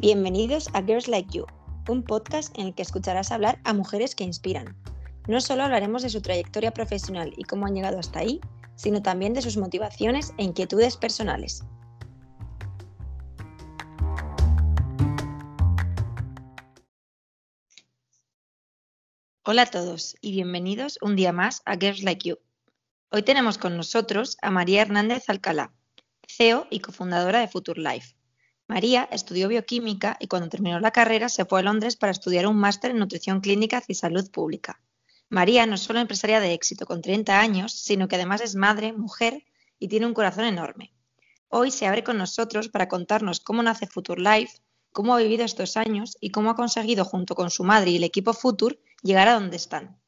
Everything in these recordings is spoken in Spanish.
Bienvenidos a Girls Like You, un podcast en el que escucharás hablar a mujeres que inspiran. No solo hablaremos de su trayectoria profesional y cómo han llegado hasta ahí, sino también de sus motivaciones e inquietudes personales. Hola a todos y bienvenidos un día más a Girls Like You. Hoy tenemos con nosotros a María Hernández Alcalá, CEO y cofundadora de Future Life. María estudió bioquímica y cuando terminó la carrera se fue a Londres para estudiar un máster en nutrición clínica y salud pública. María no es solo empresaria de éxito con 30 años, sino que además es madre, mujer y tiene un corazón enorme. Hoy se abre con nosotros para contarnos cómo nace Future Life, cómo ha vivido estos años y cómo ha conseguido junto con su madre y el equipo Future llegar a donde están.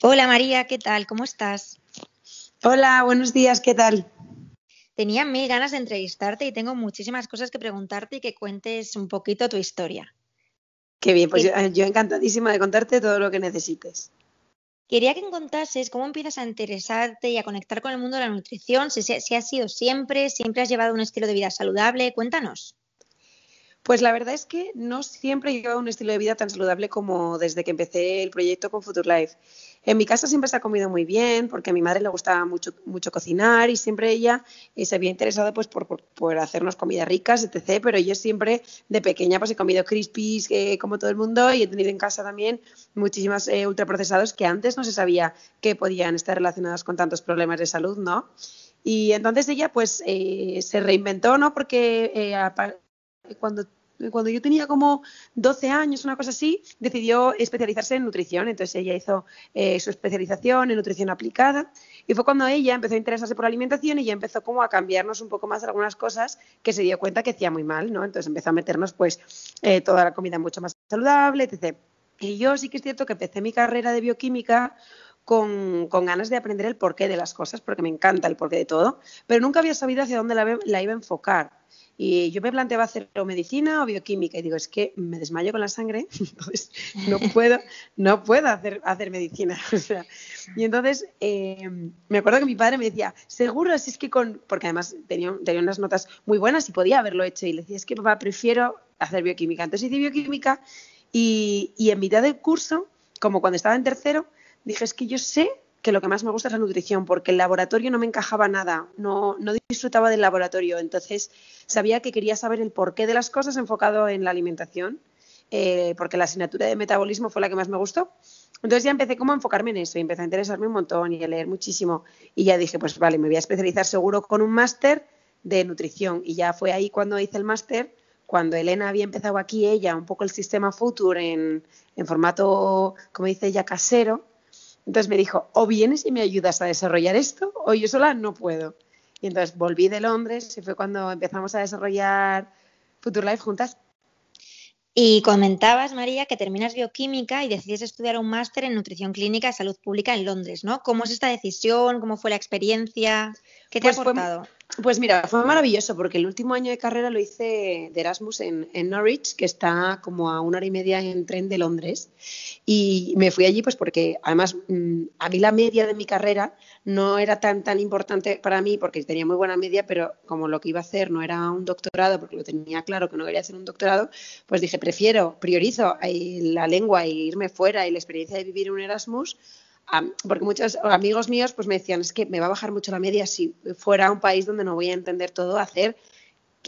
Hola María, ¿qué tal? ¿Cómo estás? Hola, buenos días, ¿qué tal? Tenía mil ganas de entrevistarte y tengo muchísimas cosas que preguntarte y que cuentes un poquito tu historia. Qué bien, pues yo, yo, encantadísima de contarte todo lo que necesites. Quería que contases cómo empiezas a interesarte y a conectar con el mundo de la nutrición, si, si has sido siempre, siempre has llevado un estilo de vida saludable, cuéntanos. Pues la verdad es que no siempre he llevado un estilo de vida tan saludable como desde que empecé el proyecto con Future Life. En mi casa siempre se ha comido muy bien porque a mi madre le gustaba mucho, mucho cocinar y siempre ella eh, se había interesado pues, por, por, hacernos comidas ricas, etc. Pero yo siempre de pequeña pues he comido crispies eh, como todo el mundo y he tenido en casa también muchísimas eh, ultraprocesados que antes no se sabía que podían estar relacionados con tantos problemas de salud, ¿no? Y entonces ella pues eh, se reinventó, ¿no? Porque cuando cuando yo tenía como 12 años, una cosa así, decidió especializarse en nutrición. Entonces ella hizo eh, su especialización en nutrición aplicada y fue cuando ella empezó a interesarse por la alimentación y ya empezó como a cambiarnos un poco más algunas cosas que se dio cuenta que hacía muy mal, ¿no? Entonces empezó a meternos pues eh, toda la comida mucho más saludable, etc. Y yo sí que es cierto que empecé mi carrera de bioquímica con, ganas de aprender el porqué de las cosas, porque me encanta el porqué de todo, pero nunca había sabido hacia dónde la iba a enfocar. Y yo me planteaba hacer medicina o bioquímica y digo, es que me desmayo con la sangre, entonces no puedo, no puedo hacer, hacer medicina. y entonces eh, me acuerdo que mi padre me decía, seguro, si es que con, porque además tenía, tenía unas notas muy buenas y podía haberlo hecho. Y le decía, es que papá, prefiero hacer bioquímica. Entonces hice bioquímica y, y en mitad del curso, como cuando estaba en tercero, dije, es que yo sé que lo que más me gusta es la nutrición, porque el laboratorio no me encajaba nada, no, no disfrutaba del laboratorio, entonces sabía que quería saber el porqué de las cosas enfocado en la alimentación, eh, porque la asignatura de metabolismo fue la que más me gustó. Entonces ya empecé como a enfocarme en eso y empecé a interesarme un montón y a leer muchísimo. Y ya dije, pues vale, me voy a especializar seguro con un máster de nutrición. Y ya fue ahí cuando hice el máster, cuando Elena había empezado aquí ella un poco el sistema Future en, en formato, como dice ella, casero, entonces me dijo, o vienes y me ayudas a desarrollar esto, o yo sola no puedo. Y entonces volví de Londres y fue cuando empezamos a desarrollar Future Life juntas. Y comentabas, María, que terminas bioquímica y decides estudiar un máster en nutrición clínica y salud pública en Londres, ¿no? ¿Cómo es esta decisión? ¿Cómo fue la experiencia? ¿Qué te ha pues aportado? Pues mira, fue maravilloso porque el último año de carrera lo hice de Erasmus en, Norwich, que está como a una hora y media en tren de Londres. Y me fui allí pues porque además mm, a mí la media de mi carrera no era tan, tan importante para mí porque tenía muy buena media, pero como lo que iba a hacer no era un doctorado, porque lo tenía claro que no quería hacer un doctorado, pues dije, prefiero, priorizo eh, la lengua e irme fuera y la experiencia de vivir un Erasmus porque muchos amigos míos pues me decían, es que me va a bajar mucho la media si fuera un país donde no voy a entender todo, hacer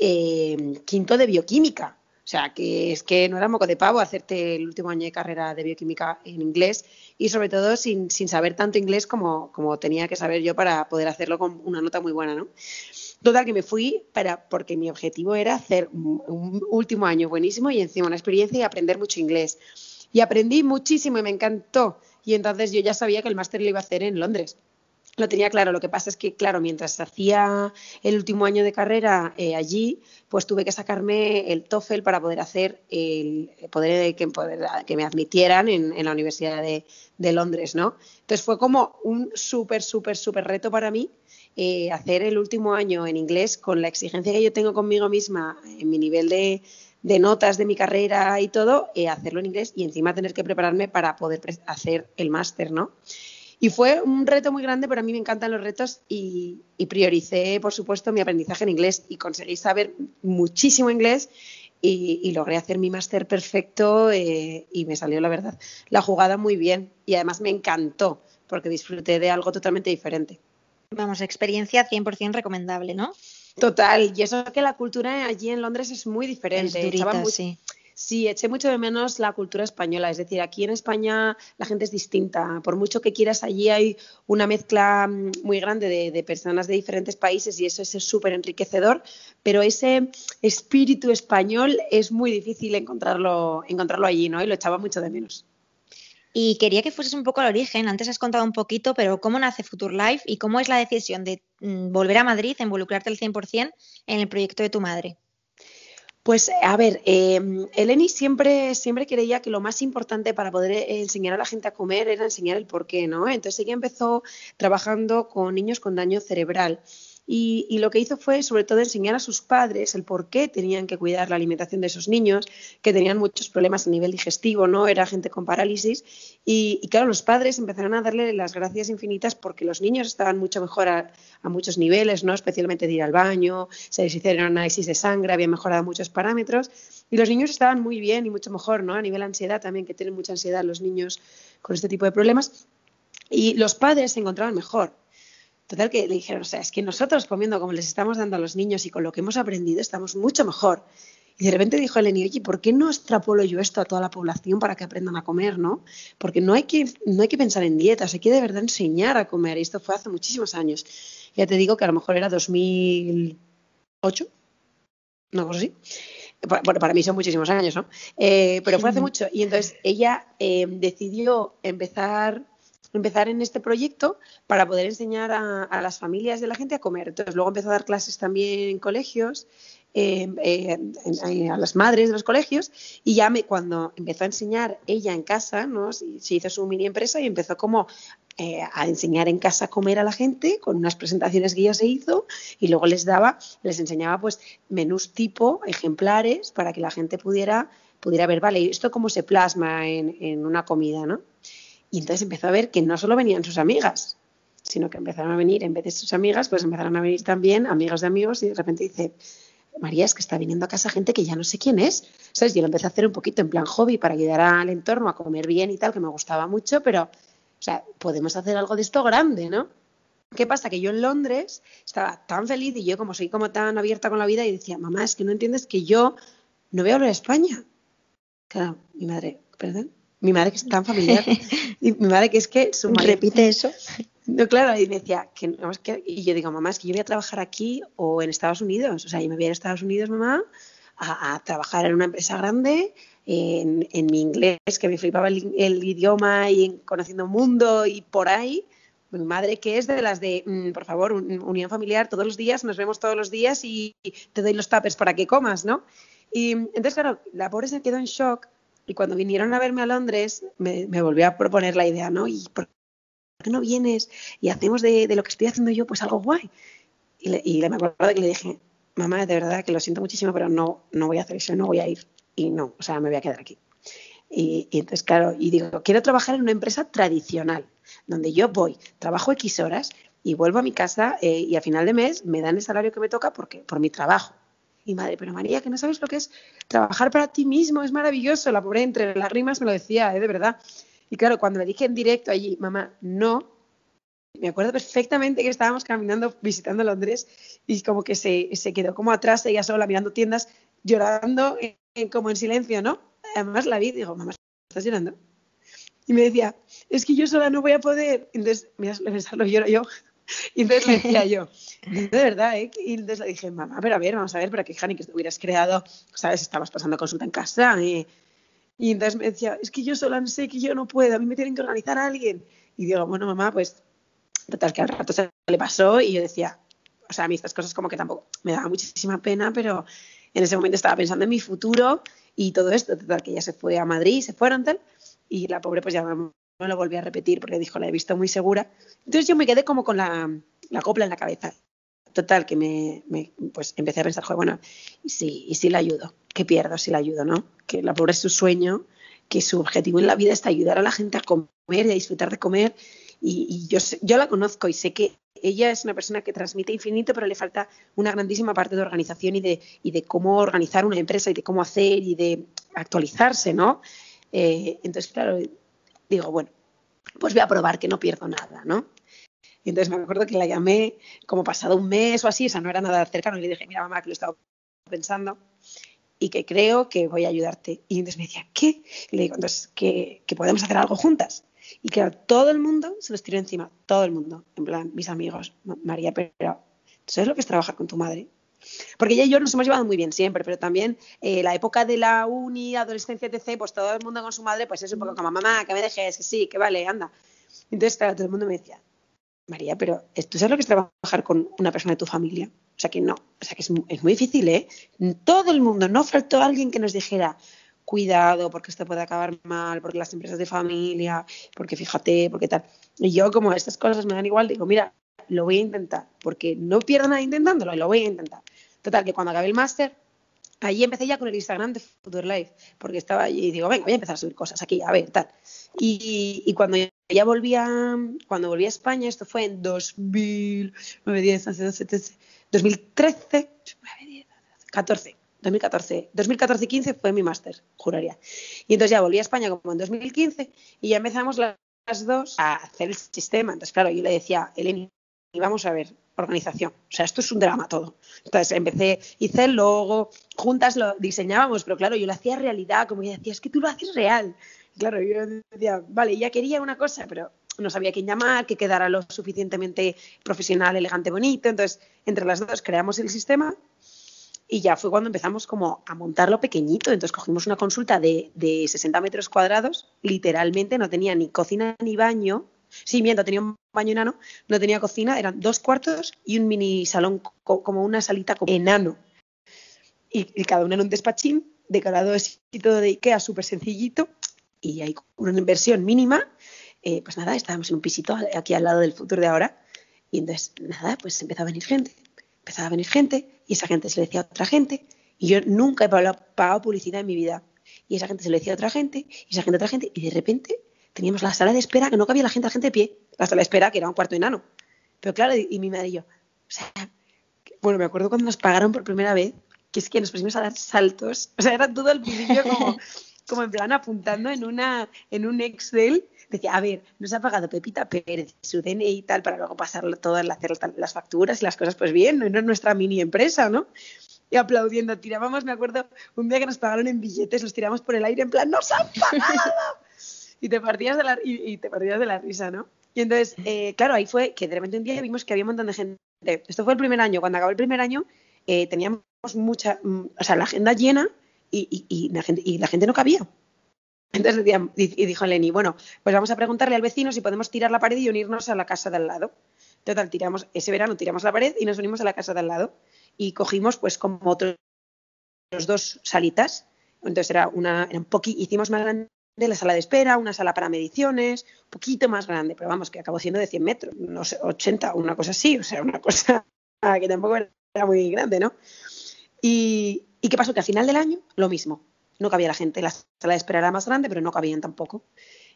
eh, quinto de bioquímica. O sea, que es que no era moco de pavo hacerte el último año de carrera de bioquímica en inglés y sobre todo sin, sin saber tanto inglés como, como, tenía que saber yo para poder hacerlo con una nota muy buena, ¿no? Total, que me fui para, porque mi objetivo era hacer un, un último año buenísimo y encima una experiencia y aprender mucho inglés. Y aprendí muchísimo y me encantó y entonces yo ya sabía que el máster lo iba a hacer en Londres. Lo tenía claro, lo que pasa es que, claro, mientras hacía el último año de carrera eh, allí, pues tuve que sacarme el TOEFL para poder hacer el poder que, que me admitieran en, la Universidad de, Londres, ¿no? Entonces fue como un súper, súper, súper reto para mí eh, hacer el último año en inglés con la exigencia que yo tengo conmigo misma en mi nivel de, de notas de mi carrera y todo, eh, hacerlo en inglés y encima tener que prepararme para poder hacer el máster, ¿no? Y fue un reto muy grande, pero a mí me encantan los retos y, prioricé, por supuesto, mi aprendizaje en inglés y conseguí saber muchísimo inglés y, logré hacer mi máster perfecto eh, y me salió, la verdad, la jugada muy bien y además me encantó porque disfruté de algo totalmente diferente. Vamos, experiencia 100% recomendable, ¿no? Total, y eso que la cultura allí en Londres es muy diferente. Es sí. Sí, eché mucho de menos la cultura española. Es decir, aquí en España la gente es distinta. Por mucho que quieras, allí hay una mezcla mm, muy grande de, personas de diferentes países y eso es súper enriquecedor. Pero ese espíritu español es muy difícil encontrarlo, encontrarlo allí, ¿no? Y lo echaba mucho de menos. Y quería que fueses un poco al origen. Antes has contado un poquito, pero ¿cómo nace Future Life y cómo es la decisión de mm, volver a Madrid, involucrarte al 100% en el proyecto de tu madre? Pues a ver, eh, Eleni siempre, siempre creía que lo más importante para poder eh, enseñar a la gente a comer era enseñar el por qué, ¿no? Entonces ella empezó trabajando con niños con daño cerebral. Y, lo que hizo fue, sobre todo, enseñar a sus padres el por qué tenían que cuidar la alimentación de esos niños, que tenían muchos problemas a nivel digestivo, ¿no? Era gente con parálisis. Y, claro, los padres empezaron a darle las gracias infinitas porque los niños estaban mucho mejor a, muchos niveles, ¿no? Especialmente de ir al baño, se les hicieron análisis de sangre, habían mejorado muchos parámetros. Y los niños estaban muy bien y mucho mejor, ¿no? A nivel ansiedad también, que tienen mucha ansiedad los niños con este tipo de problemas. Y los padres se encontraban mejor. Total que le dijeron, o sea, es que nosotros comiendo como les estamos dando a los niños y con lo que hemos aprendido estamos mucho mejor. Y de repente dijo Eleni, oye, ¿por qué no extrapolo yo esto a toda la población para que aprendan a comer, no? Porque no hay que, no hay que pensar en dietas, hay que de verdad enseñar a comer. Y esto fue hace muchísimos años. Ya te digo que a lo mejor era 2008, no cosa así. Bueno, para mí son muchísimos años, ¿no? Eh, pero fue hace mucho. Y entonces ella eh, decidió empezar empezar en este proyecto para poder enseñar a, las familias de la gente a comer. Entonces, luego empezó a dar clases también en colegios, eh, eh, a las madres de los colegios, y ya cuando empezó a enseñar ella en casa, ¿no? se, hizo su mini empresa y empezó como eh, a enseñar en casa a comer a la gente, con unas presentaciones que ella se hizo, y luego les daba, les enseñaba pues menús tipo, ejemplares, para que la gente pudiera, pudiera ver, vale, esto cómo se plasma en, en una comida, ¿no? Y entonces empezó a ver que no solo venían sus amigas, sino que empezaron a venir, en vez de sus amigas, pues empezaron a venir también amigos de amigos y de repente dice, María, es que está viniendo a casa gente que ya no sé quién es. ¿Sabes? Yo lo empecé a hacer un poquito en plan hobby para ayudar al entorno a comer bien y tal, que me gustaba mucho, pero, o sea, podemos hacer algo de esto grande, ¿no? ¿Qué pasa? Que yo en Londres estaba tan feliz y yo como soy como tan abierta con la vida y decía, mamá, es que no entiendes que yo no voy a hablar España. Claro, mi madre, perdón, mi madre que es tan familiar, y mi madre que es que su madre... Repite eso. No, claro, y me decía, que, no, es que, y yo digo, mamá, es que yo voy a trabajar aquí o en Estados Unidos, o sea, yo me voy a ir a Estados Unidos, mamá, a, trabajar en una empresa grande, en, en, mi inglés, que me flipaba el, el idioma y en, conociendo mundo y por ahí, mi madre que es de las de, mm, por favor, unión familiar todos los días, nos vemos todos los días y te doy los tapes para que comas, ¿no? Y entonces, claro, la pobre se quedó en shock y cuando vinieron a verme a Londres, me, volvió a proponer la idea, ¿no? ¿Y por qué no vienes y hacemos de, lo que estoy haciendo yo, pues algo guay? Y, le, y me acuerdo que le dije, mamá, de verdad que lo siento muchísimo, pero no, no voy a hacer eso, no voy a ir. Y no, o sea, me voy a quedar aquí. Y, entonces, claro, y digo, quiero trabajar en una empresa tradicional, donde yo voy, trabajo X horas y vuelvo a mi casa eh, y a final de mes me dan el salario que me toca porque, por mi trabajo. Y madre, pero María, que no sabes lo que es trabajar para ti mismo, es maravilloso. La pobre entre las rimas me lo decía, ¿eh? de verdad. Y claro, cuando le dije en directo allí, mamá, no, me acuerdo perfectamente que estábamos caminando, visitando Londres, y como que se, se quedó como atrás, ella sola mirando tiendas, llorando como en silencio, ¿no? Además la vi digo, mamá, ¿estás llorando? Y me decía, es que yo sola no voy a poder. Entonces, mira, lo lloro yo. Y entonces le decía yo, de verdad, ¿eh? Y entonces le dije, mamá, pero a ver, vamos a ver, para que Jani, que hubieras creado, ¿sabes? Estabas pasando consulta en casa. Y, y entonces me decía, es que yo sola sé que yo no puedo, a mí me tienen que organizar a alguien. Y digo, bueno, mamá, pues, total, que al rato se le pasó y yo decía, o sea, a mí estas cosas como que tampoco me daba muchísima pena, pero en ese momento estaba pensando en mi futuro y todo esto, total, que ella se fue a Madrid, se fueron tal, y la pobre pues ya no lo volví a repetir porque dijo, la he visto muy segura. Entonces yo me quedé como con la, copla en la cabeza. Total, que me, pues empecé a pensar, bueno, sí, y sí la ayudo, ¿qué pierdo si la ayudo, no? Que la pobre es su sueño, que su objetivo en la vida es ayudar a la gente a comer y a disfrutar de comer. y, yo, yo la conozco y sé que ella es una persona que transmite infinito, pero le falta una grandísima parte de organización y de, y de cómo organizar una empresa y de cómo hacer y de actualizarse, ¿no? Eh, entonces, claro, digo, bueno, pues voy a probar que no pierdo nada, ¿no? Y entonces me acuerdo que la llamé como pasado un mes o así, o sea, no era nada cercano, y le dije, mira, mamá, que lo estaba pensando y que creo que voy a ayudarte. Y entonces me decía, ¿qué? Y le digo, entonces, que, que podemos hacer algo juntas. Y claro, todo el mundo se los tiró encima, todo el mundo. En plan, mis amigos, María, pero ¿sabes lo que es trabajar con tu madre? Porque ella y yo nos hemos llevado muy bien siempre, pero también eh, la época de la uni, adolescencia, etc., pues todo el mundo con su madre, pues es un poco como, mamá, que me dejes, que sí, que vale, anda. Entonces, claro, todo el mundo me decía, María, pero ¿tú sabes lo que es trabajar con una persona de tu familia? O sea que no, o sea que es, es muy difícil, ¿eh? Todo el mundo, no faltó alguien que nos dijera, cuidado, porque esto puede acabar mal, porque las empresas de familia, porque fíjate, porque tal. Y yo, como estas cosas me dan igual, digo, mira, lo voy a intentar, porque no pierdo nada intentándolo, y lo voy a intentar. Total, que cuando acabé el máster, ahí empecé ya con el Instagram de Future Life, porque estaba allí y digo, venga, voy a empezar a subir cosas aquí, a ver, tal. Y, y cuando ya volví a, cuando volví a España, esto fue en 2009, 10, 11, 12, 13, 2013, 14, 2014, 2014 y 15 fue mi máster, juraría. Y entonces ya volví a España como en 2015 y ya empezamos las dos a hacer el sistema. Entonces, claro, yo le decía, Eleni, vamos a ver, organización. O sea, esto es un drama todo. Entonces empecé, hice el logo, juntas lo diseñábamos, pero claro, yo lo hacía realidad, como ella decía, es que tú lo haces real. claro, yo decía, vale, ya quería una cosa, pero no sabía quién llamar, que quedara lo suficientemente profesional, elegante, bonito. Entonces, entre las dos creamos el sistema y ya fue cuando empezamos como a montarlo pequeñito. Entonces cogimos una consulta de, de 60 metros cuadrados, literalmente no tenía ni cocina ni baño. Sí, miento, tenía un baño enano, no tenía cocina, eran dos cuartos y un mini salón, como una salita enano. Y, cada uno en un despachín, decorado todo de Ikea, súper sencillito, y hay una inversión mínima. Eh, pues nada, estábamos en un pisito aquí al lado del futuro de ahora. Y entonces, nada, pues empezó a venir gente empezaba a venir gente y esa gente se lo decía a otra gente y yo nunca he pagado publicidad en mi vida. Y esa gente se lo decía a otra gente y esa gente a otra gente y de repente teníamos la sala de espera que no cabía la gente, la gente de pie, la sala de espera que era un cuarto enano. Pero claro, y, mi madre y yo, o sea, bueno, me acuerdo cuando nos pagaron por primera vez, que es que nos pusimos a dar saltos, o sea, era todo el principio como, como en plan apuntando en, una, en un Excel decía, a ver, nos ha pagado Pepita Pérez, su DNI y tal, para luego pasarlo todas, hacer las facturas y las cosas, pues bien, no es nuestra mini empresa, ¿no? Y aplaudiendo, tirábamos, me acuerdo, un día que nos pagaron en billetes, los tiramos por el aire en plan, ¡nos han pagado! y, te partías de la, y, te partías de la risa, ¿no? Y entonces, eh, claro, ahí fue que de repente un día vimos que había un montón de gente. Esto fue el primer año. Cuando acabó el primer año, eh, teníamos mucha, mm, o sea, la agenda llena y, y, la gente, y la gente no cabía. Entonces y dijo Lenny, bueno, pues vamos a preguntarle al vecino si podemos tirar la pared y unirnos a la casa de al lado. Total, tiramos, ese verano tiramos la pared y nos unimos a la casa de al lado. Y cogimos pues como otros dos salitas. Entonces era una, era un poquito, hicimos más grande la sala de espera, una sala para mediciones, un poquito más grande, pero vamos, que acabó siendo de 100 metros, no sé, 80, una cosa así, o sea, una cosa que tampoco era muy grande, ¿no? Y, ¿y qué pasó? Que al final del año, lo mismo no cabía la gente. La sala de espera era más grande, pero no cabían tampoco.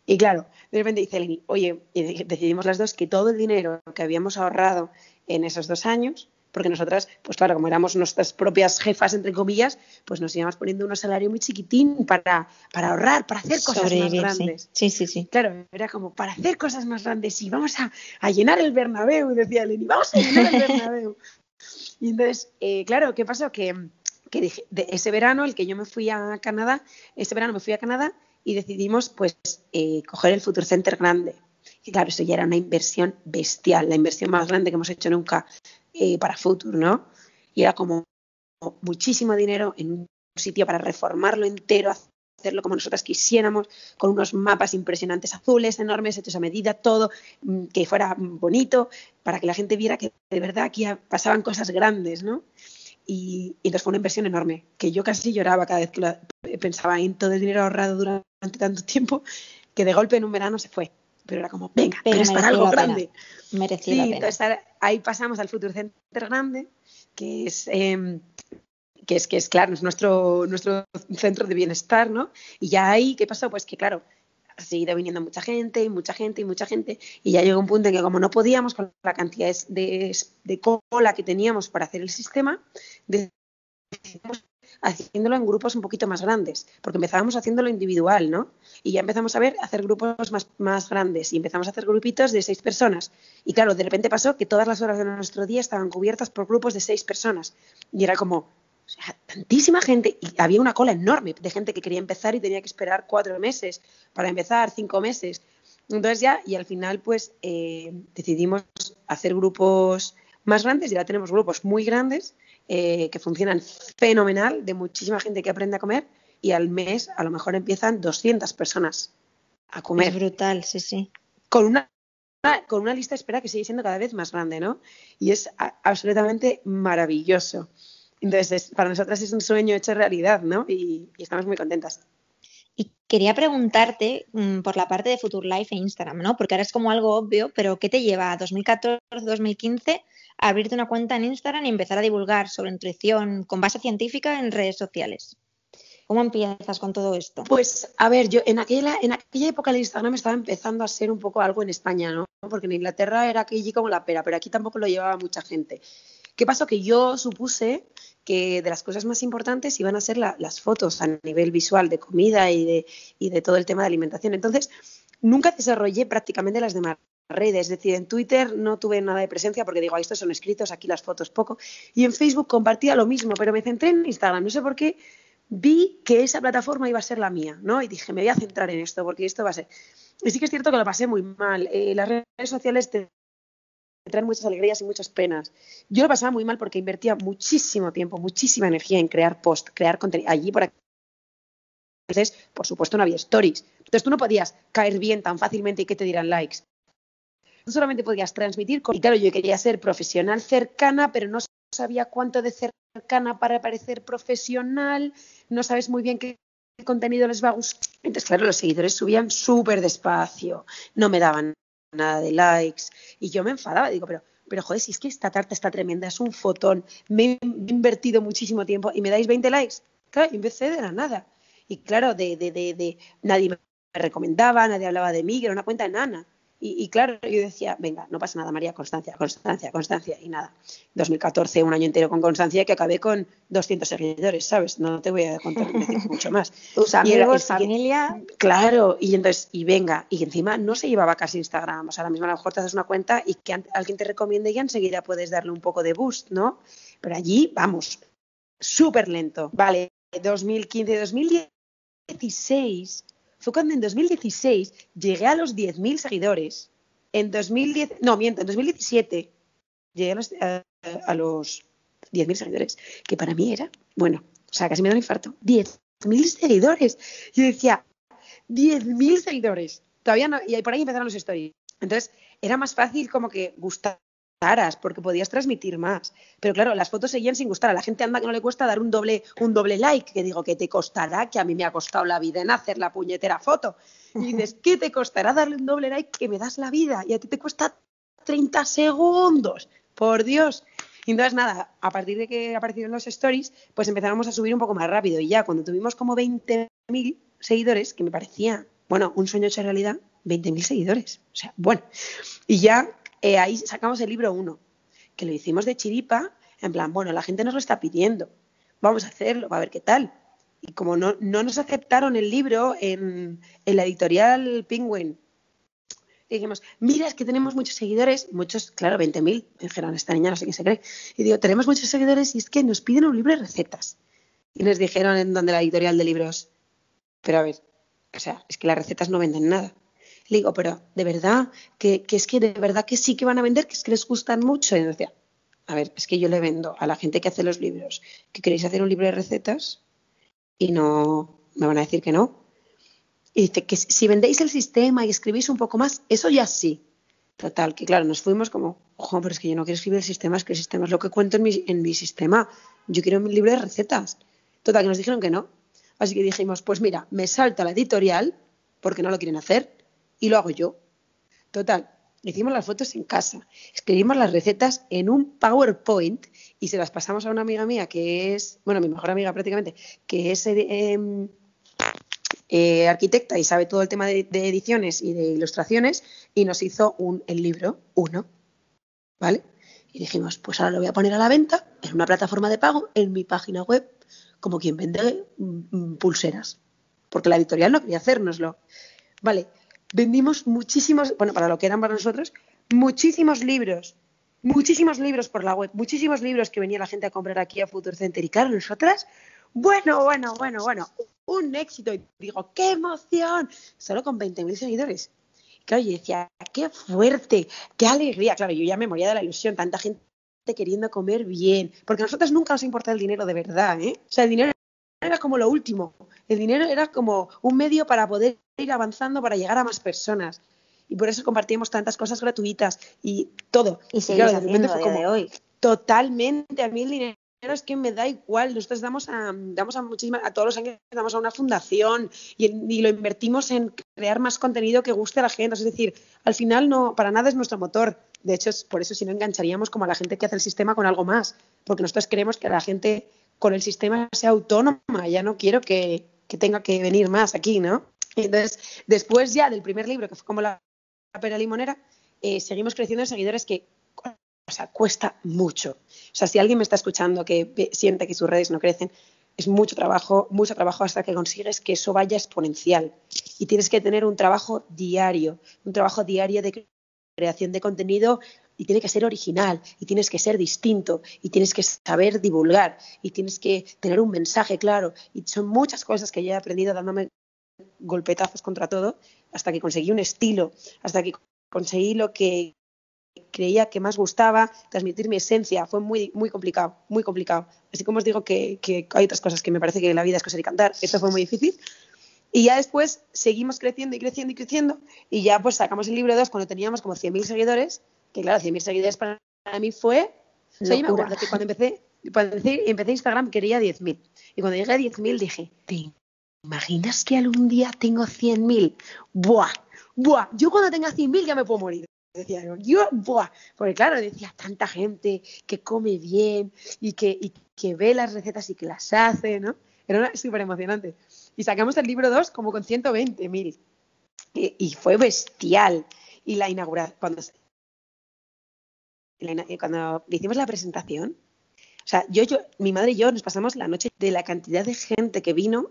Y claro, de repente dice Eleni, oye, y decidimos las dos que todo el dinero que habíamos ahorrado en esos dos años, porque nosotras, pues claro, como éramos nuestras propias jefas, entre comillas, pues nos íbamos poniendo un salario muy chiquitín para, para ahorrar, para hacer cosas más grandes. Sí. sí, sí, Claro, era como para hacer cosas más grandes y vamos a, a llenar el Bernabéu, decía Eleni, vamos a llenar el Bernabéu. y entonces, eh, claro, ¿qué pasó? Que que dije, de ese verano, el que yo me fui a Canadá, ese verano me fui a Canadá y decidimos pues eh, coger el Future Center grande. Y claro, eso ya era una inversión bestial, la inversión más grande que hemos hecho nunca eh, para Future, ¿no? Y era como muchísimo dinero en un sitio para reformarlo entero, hacerlo como nosotras quisiéramos, con unos mapas impresionantes azules, enormes, hechos a medida, todo, mm, que fuera bonito, para que la gente viera que de verdad aquí pasaban cosas grandes, ¿no? Y, entonces fue una inversión enorme, que yo casi lloraba cada vez que pensaba en todo el dinero ahorrado durante tanto tiempo, que de golpe en un verano se fue. Pero era como, venga, pero, es para algo grande. Merecía sí, Entonces ahí pasamos al Future Center grande, que es, em, que es, que es claro, es nuestro, nuestro centro de bienestar, ¿no? Y ya ahí, ¿qué pasó? Pues que claro, ha seguido viniendo mucha gente y mucha gente y mucha gente. Y ya llegó un punto en que como no podíamos con la cantidad de, de cola que teníamos para hacer el sistema, decidimos haciéndolo en grupos un poquito más grandes, porque empezábamos haciéndolo individual, ¿no? Y ya empezamos a ver hacer grupos más, más grandes y empezamos a hacer grupitos de seis personas. Y claro, de repente pasó que todas las horas de nuestro día estaban cubiertas por grupos de seis personas. Y era como, o sea, tantísima gente, y había una cola enorme de gente que quería empezar y tenía que esperar cuatro meses para empezar, cinco meses. Entonces ya, y al final pues eh, decidimos hacer grupos más grandes y ahora tenemos grupos muy grandes eh, que funcionan fenomenal, de muchísima gente que aprende a comer y al mes a lo mejor empiezan 200 personas a comer. Es brutal, sí, sí. Con una, con una lista de espera que sigue siendo cada vez más grande, ¿no? Y es absolutamente maravilloso. Entonces, para nosotras es un sueño hecho realidad, ¿no? Y, estamos muy contentas. Y quería preguntarte mm, por la parte de Future Life e Instagram, ¿no? Porque ahora es como algo obvio, pero ¿qué te lleva a 2014-2015 a abrirte una cuenta en Instagram y empezar a divulgar sobre nutrición con base científica en redes sociales? ¿Cómo empiezas con todo esto? Pues, a ver, yo en aquella, en aquella época el Instagram estaba empezando a ser un poco algo en España, ¿no? Porque en Inglaterra era aquí como la pera, pero aquí tampoco lo llevaba mucha gente. ¿Qué pasó? Que yo supuse que de las cosas más importantes iban a ser las fotos a nivel visual de comida y de, y de todo el tema de alimentación. Entonces, nunca desarrollé prácticamente las demás redes, es decir, en Twitter no tuve nada de presencia porque digo, estos son escritos, aquí las fotos poco, y en Facebook compartía lo mismo, pero me centré en Instagram, no sé por qué, vi que esa plataforma iba a ser la mía, ¿no? Y dije, me voy a centrar en esto porque esto va a ser. Sí que es cierto que lo pasé muy mal. Eh, las redes sociales te traen muchas alegrías y muchas penas. Yo lo pasaba muy mal porque invertía muchísimo tiempo, muchísima energía en crear post, crear contenido allí por aquí. Entonces, por supuesto, no había stories. Entonces, tú no podías caer bien tan fácilmente y que te dieran likes. Solamente podías transmitir. Y claro, yo quería ser profesional cercana, pero no sabía cuánto de cercana para parecer profesional. No sabes muy bien qué contenido les va a gustar. Entonces, claro, los seguidores subían súper despacio. No me daban nada de likes. Y yo me enfadaba, digo, pero, pero joder, si es que esta tarta está tremenda, es un fotón, me he invertido muchísimo tiempo y me dais 20 likes. Claro, y empecé de la nada. Y claro, de, de, de, de nadie me recomendaba, nadie hablaba de mí, que era una cuenta enana. Y, claro, yo decía, venga, no pasa nada, María, constancia, constancia, constancia, y nada. 2014, un año entero con constancia que acabé con 200 seguidores, ¿sabes? No te voy a contar mucho más. Tus amigos, familia. claro, y entonces, y venga, y encima no se llevaba casi Instagram, o sea, ahora mismo a lo mejor te haces una cuenta y que alguien te recomiende y enseguida puedes darle un poco de boost, ¿no? Pero allí, vamos, súper lento. Vale, 2015, 2016 fue cuando en 2016 llegué a los 10.000 seguidores. En 2010, no, miento, en 2017 llegué a los, a, los 10.000 seguidores, que para mí era, bueno, o sea, casi me da un infarto. 10.000 seguidores. Yo decía, 10.000 seguidores. Todavía no, y por ahí empezaron los stories. Entonces, era más fácil como que gustar porque podías transmitir más. Pero claro, las fotos seguían sin gustar. A la gente anda que no le cuesta dar un doble, un doble like, que digo, que te costará? Que a mí me ha costado la vida en hacer la puñetera foto. Y dices, ¿qué te costará darle un doble like que me das la vida? Y a ti te cuesta 30 segundos. Por Dios. Y entonces, nada, a partir de que aparecieron los stories, pues empezamos a subir un poco más rápido. Y ya cuando tuvimos como 20.000 seguidores, que me parecía, bueno, un sueño hecho realidad, 20.000 seguidores. O sea, bueno. Y ya eh, ahí sacamos el libro 1, que lo hicimos de chiripa, en plan, bueno, la gente nos lo está pidiendo, vamos a hacerlo, a ver qué tal. Y como no, nos aceptaron el libro en, la editorial Penguin, dijimos, mira, es que tenemos muchos seguidores, muchos, claro, 20.000, dijeron, esta niña no sé qué se cree. Y digo, tenemos muchos seguidores y es que nos piden un libro de recetas. Y nos dijeron en donde la editorial de libros, pero a ver, o sea, es que las recetas no venden nada. Le digo, pero de verdad, que, es que de verdad que sí que van a vender, que es que les gustan mucho. Y decía, a ver, es que yo le vendo a la gente que hace los libros que queréis hacer un libro de recetas y no me van a decir que no. Y dice que si vendéis el sistema y escribís un poco más, eso ya sí. Total, que claro, nos fuimos como, ojo, pero es que yo no quiero escribir el sistema, es que el sistema es lo que cuento en mi, en mi sistema. Yo quiero un libro de recetas. Total, que nos dijeron que no. Así que dijimos, pues mira, me salta la editorial, porque no lo quieren hacer, y lo hago yo. Total, hicimos las fotos en casa, escribimos las recetas en un PowerPoint y se las pasamos a una amiga mía que es, bueno, mi mejor amiga prácticamente, que es em, eh, arquitecta y sabe todo el tema de, ediciones y de ilustraciones y nos hizo un, el libro, uno, ¿vale? Y dijimos, pues ahora lo voy a poner a la venta en una plataforma de pago en mi página web, como quien vende mm, mm, pulseras, porque la editorial no quería hacérnoslo. Vale, vendimos muchísimos, bueno, para lo que eran para nosotros, muchísimos libros, muchísimos libros por la web, muchísimos libros que venía la gente a comprar aquí a Future Center. Y claro, nosotras, bueno, bueno, bueno, bueno, un éxito. Y digo, ¡qué emoción! Solo con 20.000 seguidores. Y claro, yo decía, ¡qué fuerte! ¡Qué alegría! Claro, yo ya me moría de la ilusión, tanta gente queriendo comer bien. Porque a nosotros nunca nos importa el dinero de verdad, ¿eh? O sea, el dinero era como lo último. El dinero era como un medio para poder ir avanzando, para llegar a más personas. Y por eso compartíamos tantas cosas gratuitas y todo. Y, claro, de fue como, de hoy. Totalmente. A mí el dinero es que me da igual. Nosotros damos a, damos a muchísimas, a todos los años damos a una fundación y, lo invertimos en crear más contenido que guste a la gente. Es decir, al final no, para nada es nuestro motor. De hecho, es por eso si no engancharíamos como a la gente que hace el sistema con algo más. Porque nosotros queremos que la gente con el sistema sea autónoma. Ya no quiero que, que tenga que venir más aquí, ¿no? Entonces, después ya del primer libro, que fue como la pera limonera, eh, seguimos creciendo en seguidores que o sea, cuesta mucho. O sea, si alguien me está escuchando que siente que sus redes no crecen, es mucho trabajo, mucho trabajo hasta que consigues que eso vaya exponencial. Y tienes que tener un trabajo diario, un trabajo diario de creación de contenido y tiene que ser original y tienes que ser distinto y tienes que saber divulgar y tienes que tener un mensaje claro. Y son muchas cosas que ya he aprendido dándome golpetazos contra todo hasta que conseguí un estilo, hasta que conseguí lo que creía que más gustaba, transmitir mi esencia. Fue muy, muy complicado, muy complicado. Así como os digo que, hay otras cosas que me parece que la vida es coser y cantar, esto fue muy difícil. Y ya después seguimos creciendo y creciendo y creciendo y ya pues sacamos el libro 2 cuando teníamos como 100.000 seguidores, que claro, 100.000 seguidores para mí fue... O sea, yo me acuerdo que cuando empecé, cuando empecé, Instagram quería 10.000 y cuando llegué a 10.000 dije, ¿te imaginas que algún día tengo 100.000? ¡Buah! ¡Buah! Yo cuando tenga 100.000 ya me puedo morir. Decía yo, buah, porque claro, decía tanta gente que come bien y que, y que ve las recetas y que las hace, ¿no? Era súper emocionante. Y sacamos el libro 2 como con 120.000. Y, y fue bestial. Y la inauguración, cuando, cuando hicimos la presentación, o sea, yo, yo, mi madre y yo nos pasamos la noche de la cantidad de gente que vino,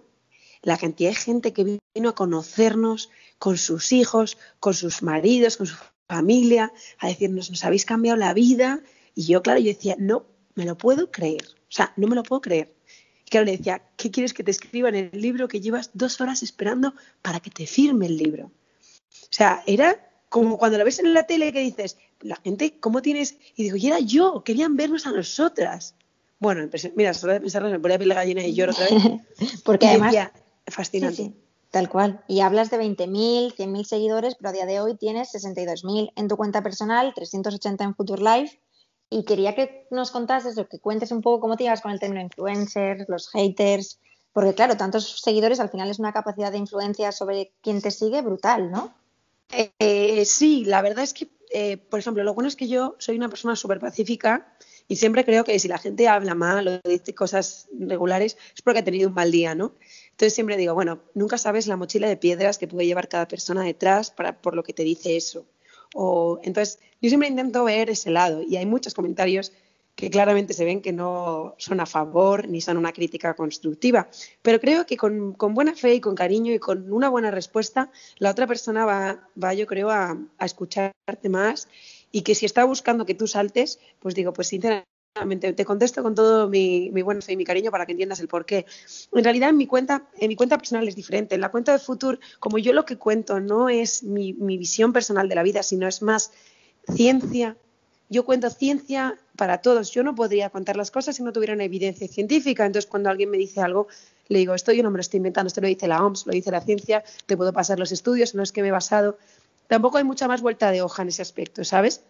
la cantidad de gente que vino a conocernos con sus hijos, con sus maridos, con sus familia, a decirnos, nos habéis cambiado la vida. Y yo, claro, yo decía, no, me lo puedo creer. O sea, no me lo puedo creer. Y claro, le decía, ¿qué quieres que te escriba en el libro que llevas dos horas esperando para que te firme el libro? O sea, era como cuando lo ves en la tele que dices, la gente, ¿cómo tienes? Y digo, y era yo, querían vernos a nosotras. Bueno, mira, solo de pensarlo me ponía a la gallina y lloro otra vez. Porque además... fascinante. Tal cual. Y hablas de 20.000, 100.000 seguidores, pero a día de hoy tienes 62.000 en tu cuenta personal, 380 en Future Life. Y quería que nos contases o que cuentes un poco cómo te llevas con el término influencers, los haters, porque claro, tantos seguidores al final es una capacidad de influencia sobre quien te sigue brutal, ¿no? Eh, sí, la verdad es que, eh, por ejemplo, lo bueno es que yo soy una persona súper pacífica y siempre creo que si la gente habla mal o dice cosas regulares es porque ha tenido un mal día, ¿no? Entonces siempre digo, bueno, nunca sabes la mochila de piedras que puede llevar cada persona detrás para, por lo que te dice eso. O, entonces, yo siempre intento ver ese lado y hay muchos comentarios que claramente se ven que no son a favor ni son una crítica constructiva. Pero creo que con, buena fe y con cariño y con una buena respuesta, la otra persona va, va yo creo, a, escucharte más y que si está buscando que tú saltes, pues digo, pues sinceramente te contesto con todo mi, mi buen fe y mi cariño para que entiendas el por qué. En realidad, en mi cuenta, en mi cuenta personal es diferente. En la cuenta de Future, como yo lo que cuento no es mi, mi visión personal de la vida, sino es más ciencia. Yo cuento ciencia para todos. Yo no podría contar las cosas si no tuviera una evidencia científica. Entonces, cuando alguien me dice algo, le digo, esto yo no me lo estoy inventando, esto lo dice la OMS, lo dice la ciencia, te puedo pasar los estudios, no es que me he basado. Tampoco hay mucha más vuelta de hoja en ese aspecto, ¿sabes?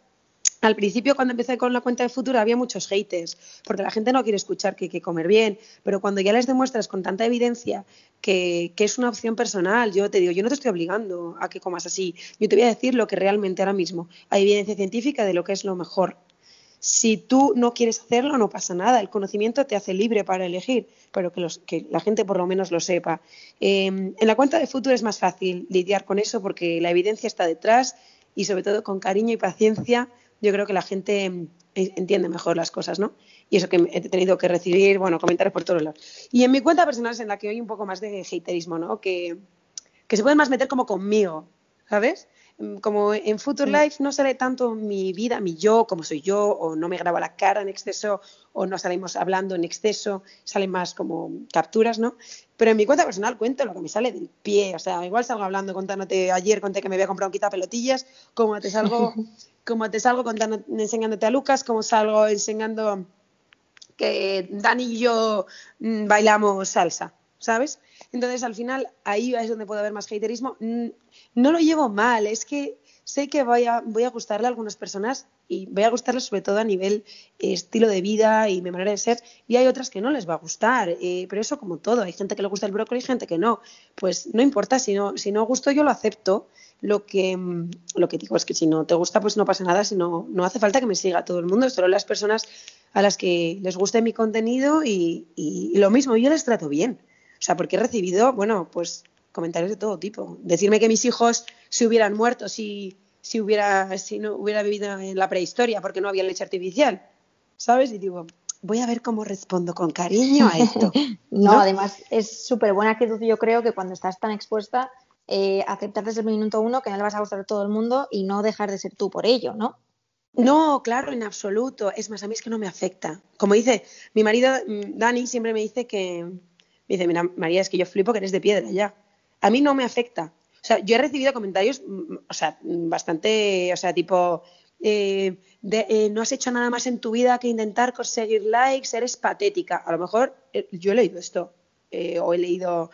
Al principio, cuando empecé con la cuenta de futuro, había muchos haters, porque la gente no quiere escuchar que hay que comer bien, pero cuando ya les demuestras con tanta evidencia que, es una opción personal, yo te digo, yo no te estoy obligando a que comas así, yo te voy a decir lo que realmente ahora mismo hay evidencia científica de lo que es lo mejor. Si tú no quieres hacerlo, no pasa nada. El conocimiento te hace libre para elegir, pero que, la gente por lo menos lo sepa. Em, en la cuenta de futuro es más fácil lidiar con eso porque la evidencia está detrás y sobre todo con cariño y paciencia yo creo que la gente em, entiende mejor las cosas, ¿no? Y eso que he tenido que recibir, bueno, comentarios por todos lados. Y en mi cuenta personal es en la que hay un poco más de haterismo, ¿no? Que, que se pueden más meter como conmigo, ¿sabes? Mm, como en Future Life no sale tanto mi vida, mi yo, como soy yo, o no me grabo la cara en exceso, o no salimos hablando en exceso, salen más como capturas, ¿no? Pero en mi cuenta personal cuento lo que me sale del pie, o sea, igual salgo hablando, contándote, ayer conté que me había comprado un quita pelotillas, como te salgo, como te salgo contando, enseñándote a Lucas, como salgo enseñando que Dani y yo mm, bailamos salsa, ¿sabes? Entonces, al final, ahí es donde puede haber más haterismo. No lo llevo mal, es que sé que voy a, gustarle a algunas personas y voy a gustarles sobre todo a nivel eh, estilo de vida y mi manera de ser, y hay otras que no les va a gustar, eh, pero eso como todo, hay gente que le gusta el brócoli y gente que no, pues no importa, si no, si no gusto yo lo acepto, lo que, mm, lo que digo es que si no te gusta pues no pasa nada, si no, no hace falta que me siga todo el mundo, solo las personas a las que les guste mi contenido y, y lo mismo, yo les trato bien. O sea, porque he recibido, bueno, pues comentarios de todo tipo. Decirme que mis hijos se hubieran muerto si, si, hubiera, si no hubiera vivido en la prehistoria porque no había leche artificial. ¿Sabes? Y digo, voy a ver cómo respondo con cariño a esto. no, además es súper buena actitud. Yo creo que cuando estás tan expuesta, eh, aceptar desde el minuto uno que no le vas a gustar a todo el mundo y no dejar de ser tú por ello, ¿no? No, claro, en absoluto. Es más, a mí es que no me afecta. Como dice mi marido, mm, Dani, siempre me dice que, me dice, mira, María, es que yo flipo que eres de piedra ya. A mí no me afecta. O sea, yo he recibido comentarios, mm, o sea, bastante, o sea, tipo, eh, eh, no has hecho nada más en tu vida que intentar conseguir likes, eres patética. A lo mejor eh, yo he leído esto, o he leído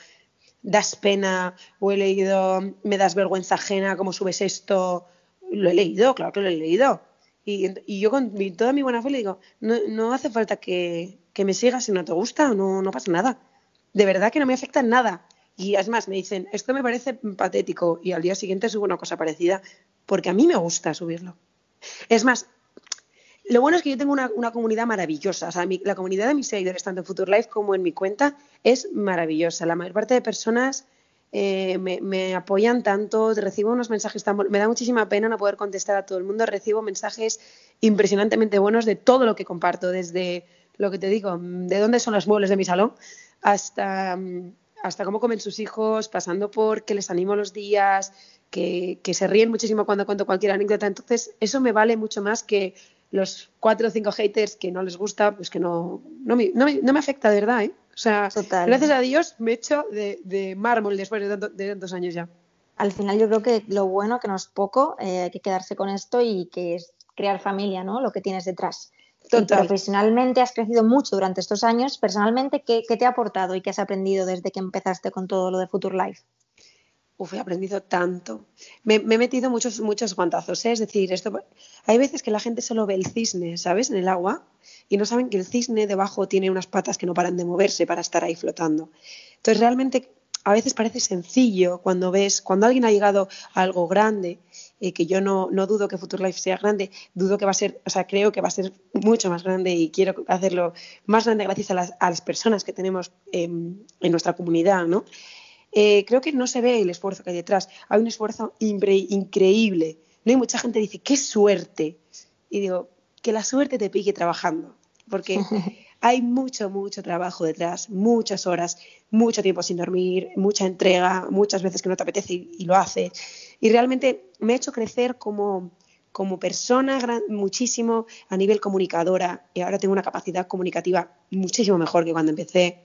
das pena, o he leído me das vergüenza ajena, cómo subes esto. Lo he leído, claro que lo he leído. Y, yo con toda mi buena fe le digo, no, hace falta que, me sigas si no te gusta, no pasa nada de verdad que no me afecta nada. Y es más, me dicen, esto me parece patético y al día siguiente subo una cosa parecida porque a mí me gusta subirlo. Es más, lo bueno es que yo tengo una, comunidad maravillosa. O sea, la comunidad de mis seguidores, tanto en Future Life como en mi cuenta, es maravillosa. La mayor parte de personas eh, me, apoyan tanto, recibo unos mensajes tan Me da muchísima pena no poder contestar a todo el mundo. Recibo mensajes impresionantemente buenos de todo lo que comparto, desde lo que te digo, de dónde son los muebles de mi salón, hasta, mm, hasta cómo comen sus hijos, pasando por que les animo los días, que, se ríen muchísimo cuando cuento cualquier anécdota. Entonces, eso me vale mucho más que los cuatro o cinco haters que no les gusta, pues que no, no, me, no, me, afecta de verdad, ¿eh? O sea, gracias a Dios me he hecho de, mármol después de, de, tantos años ya. Al final yo creo que lo bueno, que no es poco, eh, hay que quedarse con esto y que es crear familia, ¿no? Lo que tienes detrás profesionalmente has crecido mucho durante estos años. Personalmente, ¿qué, te ha aportado y qué has aprendido desde que empezaste con todo lo de Future Life? Uf, he aprendido tanto. Me, he metido muchos, muchos guantazos. ¿eh? Es decir, esto, hay veces que la gente solo ve el cisne, ¿sabes? En el agua y no saben que el cisne debajo tiene unas patas que no paran de moverse para estar ahí flotando. Entonces, realmente, a veces parece sencillo cuando ves, cuando alguien ha llegado a algo grande eh, que yo no, no, dudo que Future Life sea grande, dudo que va a ser, o sea, creo que va a ser mucho más grande y quiero hacerlo más grande gracias a las, a las personas que tenemos en nuestra comunidad, ¿no? Eh, creo que no se ve el esfuerzo que hay detrás. Hay un esfuerzo increíble. ¿no? hay mucha gente dice, qué suerte. Y digo, que la suerte te pique trabajando. Porque hay mucho, mucho trabajo detrás, muchas horas, mucho tiempo sin dormir, mucha entrega, muchas veces que no te apetece y, lo haces. Y realmente me ha hecho crecer como, como persona muchísimo a nivel comunicadora y ahora tengo una capacidad comunicativa muchísimo mejor que cuando empecé.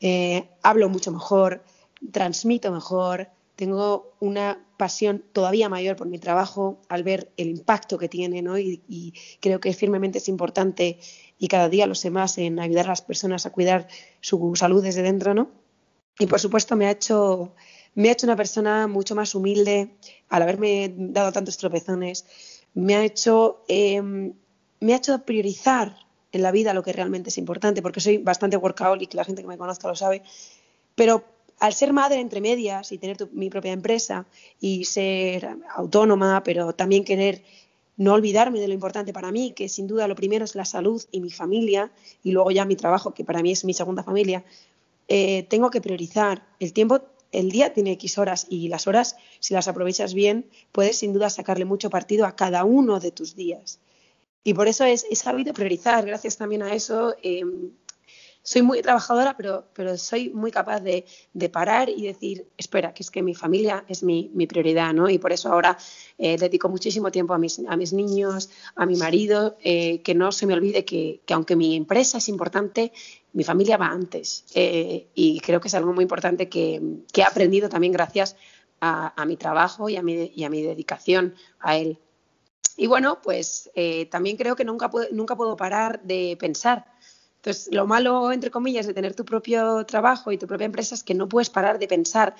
Eh, hablo mucho mejor, transmito mejor, tengo una pasión todavía mayor por mi trabajo al ver el impacto que tiene, ¿no? Y, creo que firmemente es importante y cada día lo sé más en ayudar a las personas a cuidar su salud desde dentro, ¿no? Y por supuesto me ha hecho, me ha hecho una persona mucho más humilde al haberme dado tantos tropezones, me ha hecho, em, me ha hecho priorizar en la vida lo que realmente es importante, porque soy bastante workaholic, la gente que me conozca lo sabe, pero al ser madre entre medias y tener mi propia empresa y ser autónoma, pero también querer no olvidarme de lo importante para mí, que sin duda lo primero es la salud y mi familia, y luego ya mi trabajo, que para mí es mi segunda familia, eh, tengo que priorizar. El tiempo, el día tiene X horas y las horas, si las aprovechas bien, puedes sin duda sacarle mucho partido a cada uno de tus días. Y por eso es, he sabido priorizar, gracias también a eso. Em, soy muy trabajadora, pero, pero soy muy capaz de, parar y decir, espera, que es que mi familia es mi, prioridad, ¿no? Y por eso ahora eh, dedico muchísimo tiempo a mis, a mis niños, a mi marido, eh, que no se me olvide que, aunque mi empresa es importante, mi familia va antes. Eh, y creo que es algo muy importante que, he aprendido también gracias a, mi trabajo y a mi, dedicación a él. Y bueno, pues también creo que nunca, nunca puedo parar de pensar entonces, lo malo, entre comillas, de tener tu propio trabajo y tu propia empresa es que no puedes parar de pensar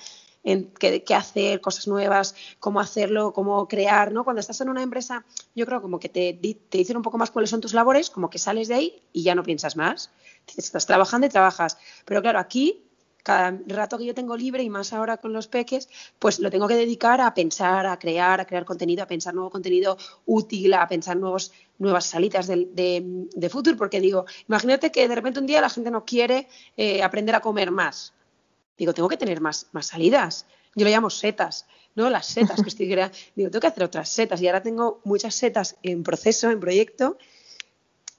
en qué, hacer, cosas nuevas, cómo hacerlo, cómo crear, ¿no? Cuando estás en una empresa, yo creo como que te, te dicen un poco más cuáles son tus labores, como que sales de ahí y ya no piensas más. Estás trabajando y trabajas. Pero claro, aquí cada rato que yo tengo libre y más ahora con los peques, pues lo tengo que dedicar a pensar, a crear, a crear contenido, a pensar nuevo contenido útil, a pensar nuevos, nuevas salidas de, de, futuro, porque digo, imagínate que de repente un día la gente no quiere eh, aprender a comer más. Digo, tengo que tener más, más salidas. Yo lo llamo setas, ¿no? Las setas que estoy creando. Digo, tengo que hacer otras setas y ahora tengo muchas setas en proceso, en proyecto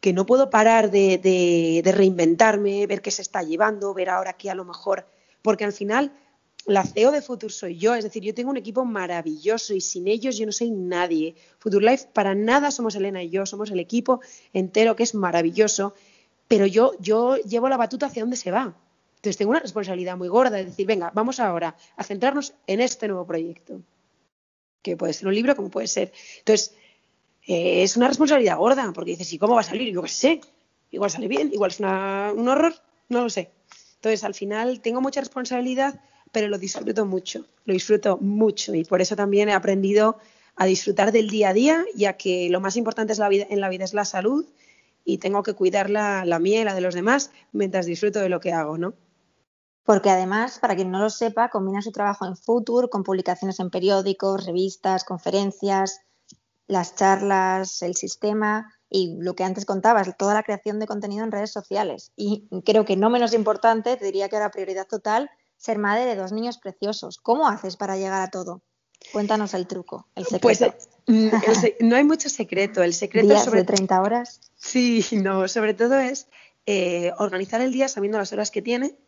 que no puedo parar de, reinventarme, ver qué se está llevando, ver ahora qué a lo mejor, porque al final la CEO de Future soy yo, es decir, yo tengo un equipo maravilloso y sin ellos yo no soy nadie. Future Life para nada somos Elena y yo, somos el equipo entero que es maravilloso, pero yo, yo llevo la batuta hacia donde se va. Entonces tengo una responsabilidad muy gorda de decir, venga, vamos ahora a centrarnos en este nuevo proyecto, que puede ser un libro como puede ser. Entonces, eh, es una responsabilidad gorda, porque dices, ¿y cómo va a salir? Yo qué sé, igual sale bien, igual es un horror, no lo sé. Entonces, al final tengo mucha responsabilidad, pero lo disfruto mucho, lo disfruto mucho y por eso también he aprendido a disfrutar del día a día, ya que lo más importante es la vida, en la vida es la salud y tengo que cuidar la mía y la de los demás mientras disfruto de lo que hago, ¿no? Porque además, para quien no lo sepa, combina su trabajo en Future con publicaciones en periódicos, revistas, conferencias, las charlas, el sistema y lo que antes contabas, toda la creación de contenido en redes sociales. Y creo que no menos importante, te diría que era prioridad total, ser madre de dos niños preciosos. ¿Cómo haces para llegar a todo? Cuéntanos el truco, el pues, secreto. Pues no hay mucho secreto. El secreto es sobre 30 horas. Sí, no, sobre todo es eh, organizar el día sabiendo las horas que tiene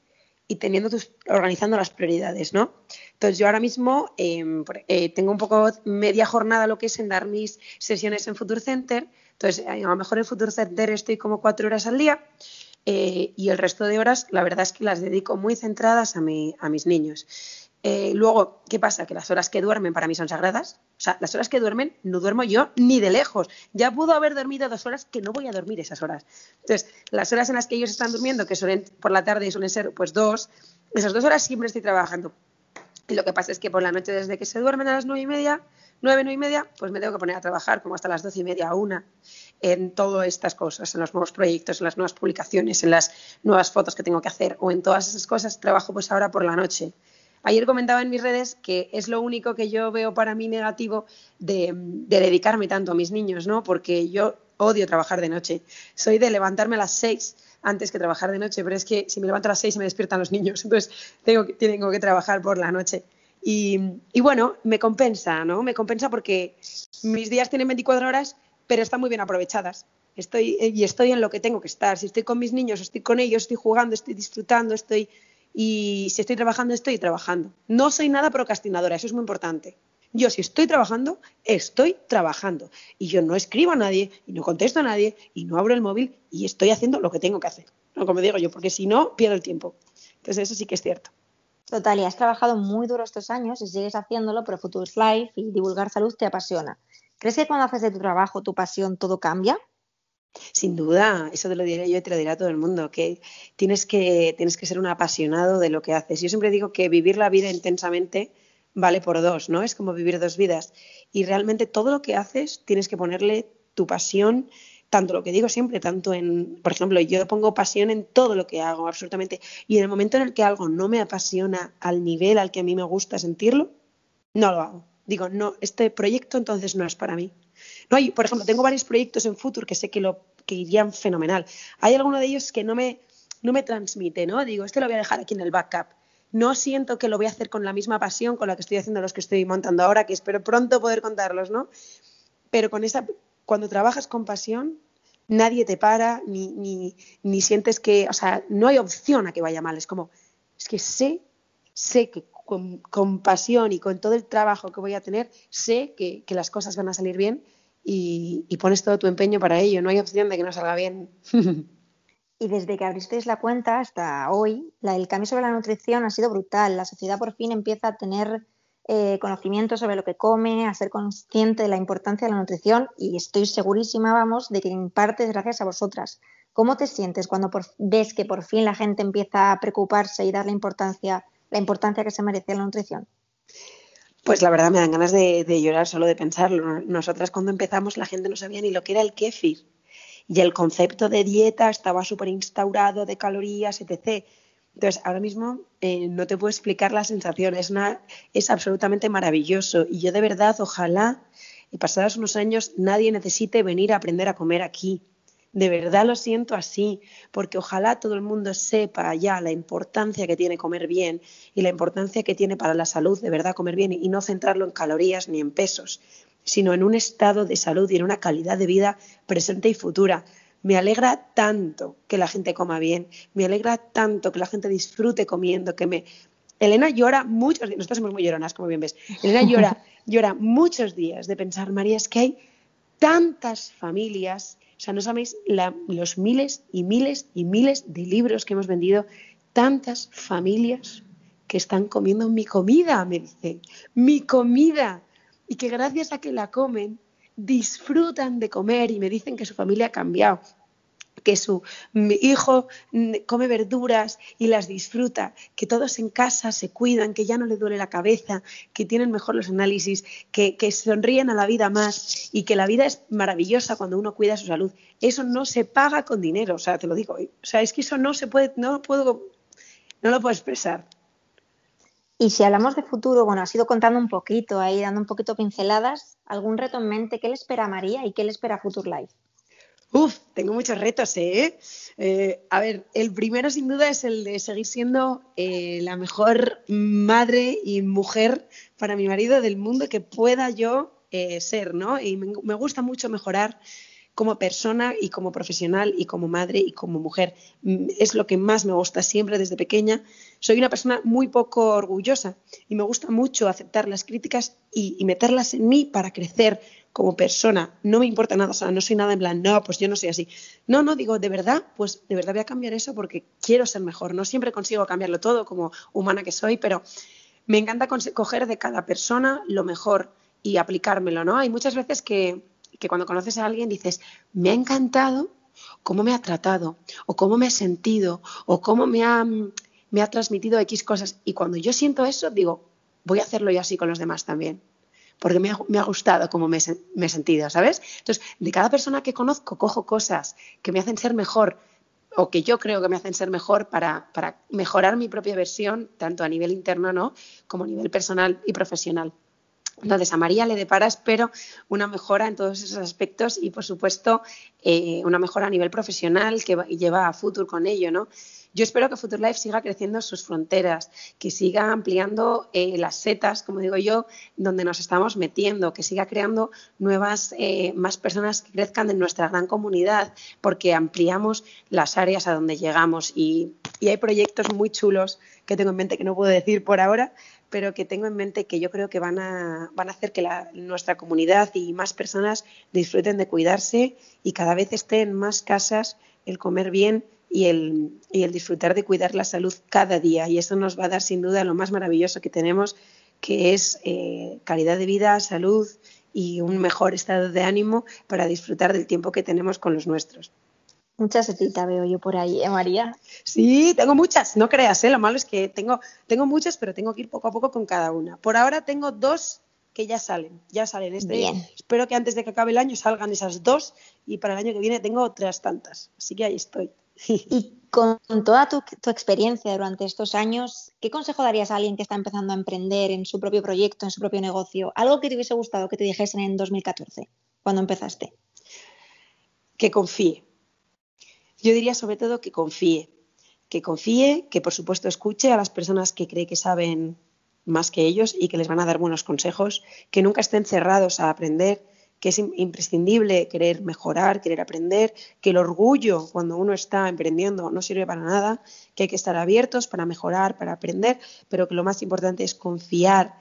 y teniendo organizando las prioridades, ¿no? Entonces yo ahora mismo em, eh, tengo un poco media jornada lo que es en dar mis sesiones en Future Center, entonces a lo mejor en Future Center estoy como cuatro horas al día eh, y el resto de horas la verdad es que las dedico muy centradas a, mi, a mis niños. Eh, luego, ¿qué pasa? Que las horas que duermen para mí son sagradas. O sea, las horas que duermen no duermo yo ni de lejos. Ya pudo haber dormido dos horas que no voy a dormir esas horas. Entonces, las horas en las que ellos están durmiendo, que suelen por la tarde suelen ser pues dos, esas dos horas siempre estoy trabajando. Y lo que pasa es que por la noche, desde que se duermen a las nueve y media, nueve, nueve y media, pues me tengo que poner a trabajar como hasta las doce y media a una en todas estas cosas, en los nuevos proyectos, en las nuevas publicaciones, en las nuevas fotos que tengo que hacer o en todas esas cosas, trabajo pues ahora por la noche. Ayer comentaba en mis redes que es lo único que yo veo para mí negativo de, dedicarme tanto a mis niños, ¿no? Porque yo odio trabajar de noche. Soy de levantarme a las seis antes que trabajar de noche, pero es que si me levanto a las seis se me despiertan los niños, entonces tengo que, que trabajar por la noche. Y, y, bueno, me compensa, ¿no? Me compensa porque mis días tienen 24 horas, pero están muy bien aprovechadas. Estoy, y estoy en lo que tengo que estar. Si estoy con mis niños, estoy con ellos, estoy jugando, estoy disfrutando, estoy y si estoy trabajando, estoy trabajando. No soy nada procrastinadora, eso es muy importante. Yo si estoy trabajando, estoy trabajando. Y yo no escribo a nadie, y no contesto a nadie, y no abro el móvil, y estoy haciendo lo que tengo que hacer. Como digo yo, porque si no, pierdo el tiempo. Entonces eso sí que es cierto. Total, y has trabajado muy duro estos años y sigues haciéndolo, pero Future Life y divulgar salud te apasiona. ¿Crees que cuando haces de tu trabajo tu pasión todo cambia? Sin duda, eso te lo diré yo y te lo dirá todo el mundo, que tienes, que tienes que ser un apasionado de lo que haces. Yo siempre digo que vivir la vida intensamente vale por dos, ¿no? Es como vivir dos vidas. Y realmente todo lo que haces tienes que ponerle tu pasión, tanto lo que digo siempre, tanto en, por ejemplo, yo pongo pasión en todo lo que hago, absolutamente. Y en el momento en el que algo no me apasiona al nivel al que a mí me gusta sentirlo, no lo hago. Digo, no, este proyecto entonces no es para mí No hay, por ejemplo, tengo varios proyectos en Future que sé que, lo, que irían fenomenal. Hay alguno de ellos que no me, no me transmite, ¿no? Digo, este lo voy a dejar aquí en el backup. No siento que lo voy a hacer con la misma pasión con la que estoy haciendo los que estoy montando ahora, que espero pronto poder contarlos, ¿no? Pero con esa, cuando trabajas con pasión, nadie te para, ni, ni, ni sientes que, o sea, no hay opción a que vaya mal. Es como, es que sé, sé que con, pasión y con todo el trabajo que voy a tener, sé que, las cosas van a salir bien y, pones todo tu empeño para ello. No hay opción de que no salga bien. Y desde que abristeis la cuenta hasta hoy, el cambio sobre la nutrición ha sido brutal. La sociedad por fin empieza a tener eh, conocimiento sobre lo que come, a ser consciente de la importancia de la nutrición y estoy segurísima, vamos, de que en parte es gracias a vosotras. ¿Cómo te sientes cuando ves que por fin la gente empieza a preocuparse y darle importancia la importancia que se merece la nutrición? Pues la verdad me dan ganas de, llorar solo de pensarlo. Nosotras cuando empezamos la gente no sabía ni lo que era el kéfir y el concepto de dieta estaba súper instaurado, de calorías, etc. Entonces, ahora mismo eh, no te puedo explicar la sensación, es, es absolutamente maravilloso y yo de verdad ojalá, y pasados unos años, nadie necesite venir a aprender a comer aquí de verdad lo siento así, porque ojalá todo el mundo sepa ya la importancia que tiene comer bien y la importancia que tiene para la salud de verdad comer bien y no centrarlo en calorías ni en pesos, sino en un estado de salud y en una calidad de vida presente y futura. Me alegra tanto que la gente coma bien, me alegra tanto que la gente disfrute comiendo, que me... Elena llora muchos días, nosotros somos muy lloronas, como bien ves. Elena llora, llora muchos días de pensar, María, es que hay tantas familias sea, no sabéis los miles y miles y miles de libros que hemos vendido, tantas familias que están comiendo mi comida, me dice, mi comida, y que gracias a que la comen, disfrutan de comer y me dicen que su familia ha cambiado que su hijo come verduras y las disfruta, que todos en casa se cuidan, que ya no le duele la cabeza, que tienen mejor los análisis, que, sonríen a la vida más y que la vida es maravillosa cuando uno cuida su salud. Eso no se paga con dinero, o sea, te lo digo. O sea, es que eso no se puede, no lo puedo, no lo puedo expresar. Y si hablamos de futuro, bueno, has ido contando un poquito ahí, dando un poquito pinceladas, ¿algún reto en mente? ¿Qué le espera a María y qué le espera a Future Life? Uf, tengo muchos retos, ¿eh? ¿eh? A ver, el primero sin duda es el de seguir siendo eh, la mejor madre y mujer para mi marido del mundo que pueda yo eh, ser, ¿no? Y me, gusta mucho mejorar como persona y como profesional y como madre y como mujer. Mm, es lo que más me gusta siempre desde pequeña. Soy una persona muy poco orgullosa y me gusta mucho aceptar las críticas y meterlas en mí para crecer, como persona, no me importa nada, o sea, no soy nada en plan, no, pues yo no soy así. No, no, digo, de verdad, pues de verdad voy a cambiar eso porque quiero ser mejor. No siempre consigo cambiarlo todo como humana que soy, pero me encanta coger de cada persona lo mejor y aplicármelo, ¿no? Hay muchas veces que, que cuando conoces a alguien dices, me ha encantado cómo me ha tratado, o cómo me ha sentido, o cómo me ha, me ha transmitido X cosas. Y cuando yo siento eso, digo, voy a hacerlo yo así con los demás también porque me ha, gustado cómo me, he sentido, ¿sabes? Entonces, de cada persona que conozco, cojo cosas que me hacen ser mejor o que yo creo que me hacen ser mejor para, mejorar mi propia versión, tanto a nivel interno ¿no? como a nivel personal y profesional. Entonces, a María le depara, espero, una mejora en todos esos aspectos y, por supuesto, eh, una mejora a nivel profesional que lleva a futuro con ello, ¿no? Yo espero que Future Life siga creciendo sus fronteras, que siga ampliando eh, las setas, como digo yo, donde nos estamos metiendo, que siga creando nuevas, eh, más personas que crezcan en nuestra gran comunidad, porque ampliamos las áreas a donde llegamos. Y, hay proyectos muy chulos que tengo en mente que no puedo decir por ahora, pero que tengo en mente que yo creo que van a, van a hacer que nuestra comunidad y más personas disfruten de cuidarse y cada vez estén en más casas el comer bien y el, y el disfrutar de cuidar la salud cada día. Y eso nos va a dar sin duda lo más maravilloso que tenemos, que es eh, calidad de vida, salud y un mejor estado de ánimo para disfrutar del tiempo que tenemos con los nuestros. Muchas setitas veo yo por ahí, ¿eh, María? Sí, tengo muchas, no creas, ¿eh? lo malo es que tengo, tengo muchas, pero tengo que ir poco a poco con cada una. Por ahora tengo dos que ya salen, ya salen. Este, Espero que antes de que acabe el año salgan esas dos y para el año que viene tengo otras tantas. Así que ahí estoy. Y con toda tu, experiencia durante estos años, ¿qué consejo darías a alguien que está empezando a emprender en su propio proyecto, en su propio negocio? Algo que te hubiese gustado que te dijesen en 2014. cuando empezaste? Que confíe. Yo diría sobre todo que confíe. Que confíe, que por supuesto escuche a las personas que cree que saben más que ellos y que les van a dar buenos consejos, que nunca estén cerrados a aprender, que es imprescindible querer mejorar, querer aprender, que el orgullo cuando uno está emprendiendo no sirve para nada, que hay que estar abiertos para mejorar, para aprender, pero que lo más importante es confiar,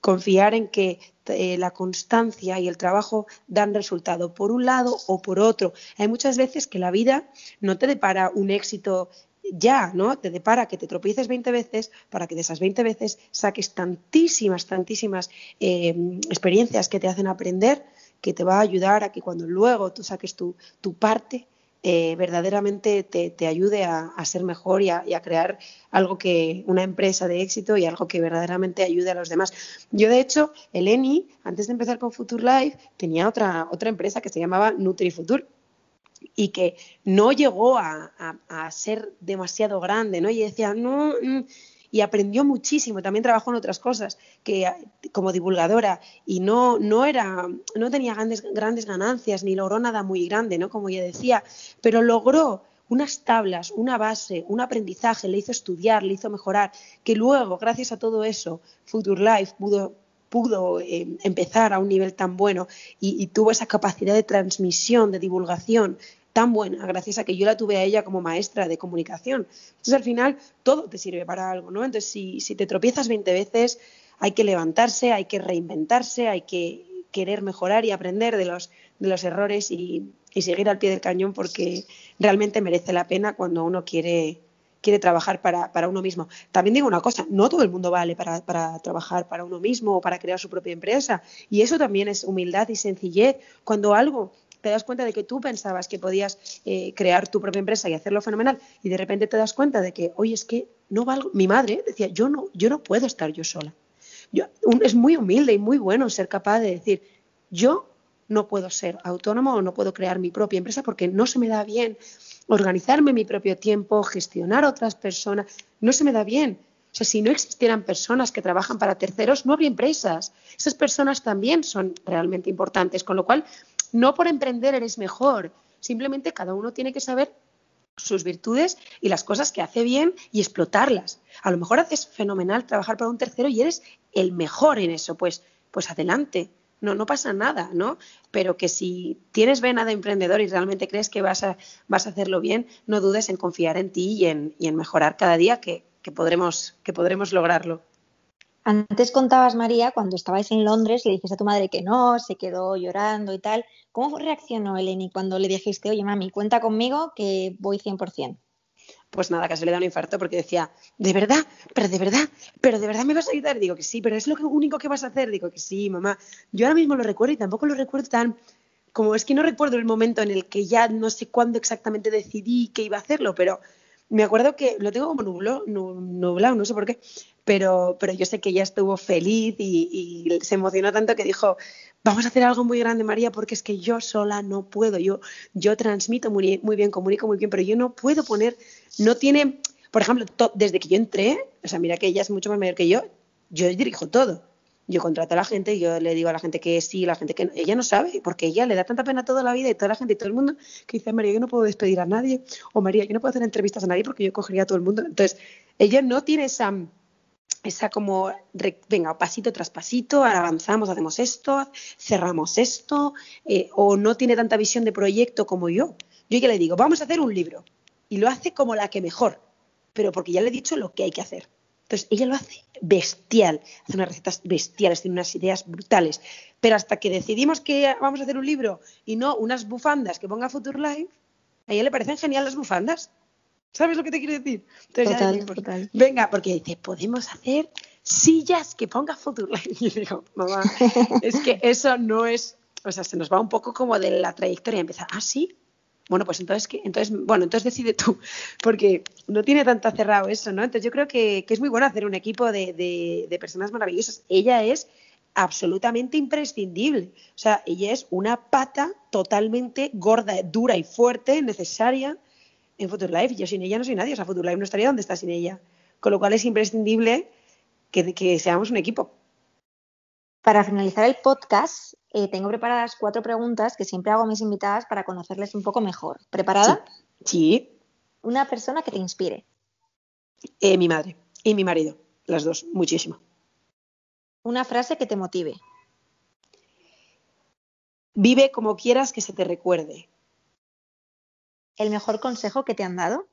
confiar en que eh, la constancia y el trabajo dan resultado por un lado o por otro. Hay muchas veces que la vida no te depara un éxito ya, ¿no? Te depara que te tropieces 20 veces para que de esas 20 veces saques tantísimas, tantísimas eh, experiencias que te hacen aprender que te va a ayudar a que cuando luego tú saques tu, parte, eh, verdaderamente te, ayude a, ser mejor y a, crear algo que, una empresa de éxito y algo que verdaderamente ayude a los demás. Yo, de hecho, Eleni, antes de empezar con Future Life, tenía otra, otra empresa que se llamaba NutriFuture y que no llegó a, a, ser demasiado grande, ¿no? Y decía, no, mm", y aprendió muchísimo. También trabajó en otras cosas que como divulgadora y no, no era, no tenía grandes, grandes ganancias ni logró nada muy grande, ¿no? Como ella decía, pero logró unas tablas, una base, un aprendizaje, le hizo estudiar, le hizo mejorar, que luego, gracias a todo eso, Future Life pudo pudo eh, empezar a un nivel tan bueno y, tuvo esa capacidad de transmisión, de divulgación tan buena, gracias a que yo la tuve a ella como maestra de comunicación. Entonces, al final, todo te sirve para algo, ¿no? Entonces, si, si te tropiezas 20 veces, hay que levantarse, hay que reinventarse, hay que querer mejorar y aprender de los, de los errores y, y seguir al pie del cañón porque realmente merece la pena cuando uno quiere, quiere trabajar para, para, uno mismo. También digo una cosa, no todo el mundo vale para, para, trabajar para uno mismo o para crear su propia empresa. Y eso también es humildad y sencillez. Cuando algo te das cuenta de que tú pensabas que podías eh, crear tu propia empresa y hacerlo fenomenal y de repente te das cuenta de que, oye, es que no valgo. Mi madre decía, yo no, yo no puedo estar yo sola. Es muy humilde y muy bueno ser capaz de decir, yo no puedo ser autónomo o no puedo crear mi propia empresa porque no se me da bien organizarme mi propio tiempo, gestionar otras personas, no se me da bien. O sea, si no existieran personas que trabajan para terceros, no habría empresas. Esas personas también son realmente importantes, con lo cual no por emprender eres mejor, simplemente cada uno tiene que saber sus virtudes y las cosas que hace bien y explotarlas. A lo mejor haces fenomenal trabajar para un tercero y eres el mejor en eso, pues, pues adelante. No, no pasa nada, ¿no? Pero que si tienes vena de emprendedor y realmente crees que vas a, vas a hacerlo bien, no dudes en confiar en ti y en, y en mejorar cada día que, que, podremos, que podremos lograrlo. Antes contabas, María, cuando estabais en Londres, le dijiste a tu madre que no, se quedó llorando y tal. ¿Cómo reaccionó Eleni cuando le dijiste, oye, mami, cuenta conmigo que voy 100%? Pues nada, casi le da un infarto porque decía, ¿de verdad? ¿Pero de verdad? ¿Pero de verdad me vas a ayudar? Digo que sí, pero es lo único que vas a hacer. Digo que sí, mamá. Yo ahora mismo lo recuerdo y tampoco lo recuerdo tan... Como es que no recuerdo el momento en el que ya no sé cuándo exactamente decidí que iba a hacerlo, pero me acuerdo que lo tengo como nublado, nublado no sé por qué, pero, pero yo sé que ella estuvo feliz y, se emocionó tanto que dijo, vamos a hacer algo muy grande, María, porque es que yo sola no puedo, yo, yo transmito muy, muy bien, comunico muy bien, pero yo no puedo poner, no tiene, por ejemplo, desde que yo entré, o sea, mira que ella es mucho más mayor que yo, yo dirijo todo. Yo contrato a la gente, yo le digo a la gente que sí, la gente que no. Ella no sabe, porque ella le da tanta pena toda la vida y toda la gente y todo el mundo que dice, María, yo no puedo despedir a nadie, o María, yo no puedo hacer entrevistas a nadie porque yo cogería a todo el mundo. Entonces, ella no tiene esa esa como, venga, pasito tras pasito, avanzamos, hacemos esto, cerramos esto, eh, o no tiene tanta visión de proyecto como yo. Yo ya le digo, vamos a hacer un libro, y lo hace como la que mejor, pero porque ya le he dicho lo que hay que hacer. Entonces, ella lo hace bestial, hace unas recetas bestiales, tiene unas ideas brutales, pero hasta que decidimos que vamos a hacer un libro y no unas bufandas que ponga Future Life, a ella le parecen genial las bufandas. ¿Sabes lo que te quiero decir? total, Venga, porque dice, podemos hacer sillas que ponga Futurelife. Y yo digo, mamá, es que eso no es, o sea, se nos va un poco como de la trayectoria. Empieza, ah, sí. Bueno, pues entonces, ¿qué? entonces, bueno, entonces decide tú, porque no tiene tanto cerrado eso, ¿no? Entonces yo creo que, es muy bueno hacer un equipo de, de personas maravillosas. Ella es absolutamente imprescindible. O sea, ella es una pata totalmente gorda, dura y fuerte, necesaria en Future Yo sin ella no soy nadie, o sea, Future no estaría donde está sin ella. Con lo cual es imprescindible que, seamos un equipo. Para finalizar el podcast, eh, tengo preparadas cuatro preguntas que siempre hago a mis invitadas para conocerles un poco mejor. ¿Preparada? Sí. Una persona que te inspire. Eh, mi madre y mi marido, las dos, muchísimo. Una frase que te motive. Vive como quieras que se te recuerde. ¿El mejor consejo que te han dado?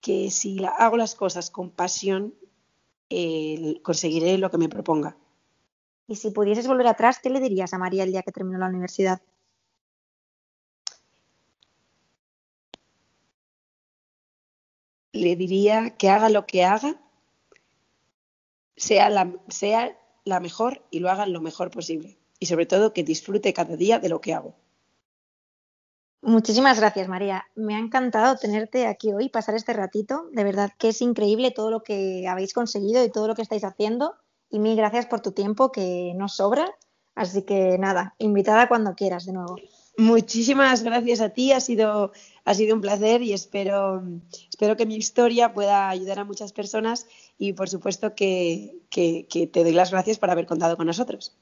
Que si hago las cosas con pasión, eh, conseguiré lo que me proponga. Y si pudieses volver atrás, ¿qué le dirías a María el día que terminó la universidad? Le diría que haga lo que haga, sea la, sea la mejor y lo haga lo mejor posible. Y sobre todo que disfrute cada día de lo que hago. Muchísimas gracias, María. Me ha encantado tenerte aquí hoy, pasar este ratito. De verdad que es increíble todo lo que habéis conseguido y todo lo que estáis haciendo. Y mil gracias por tu tiempo, que nos sobra. Así que nada, invitada cuando quieras de nuevo. Muchísimas gracias a ti, ha sido, ha sido un placer y espero, espero que mi historia pueda ayudar a muchas personas y por supuesto que, que te doy las gracias por haber contado con nosotros.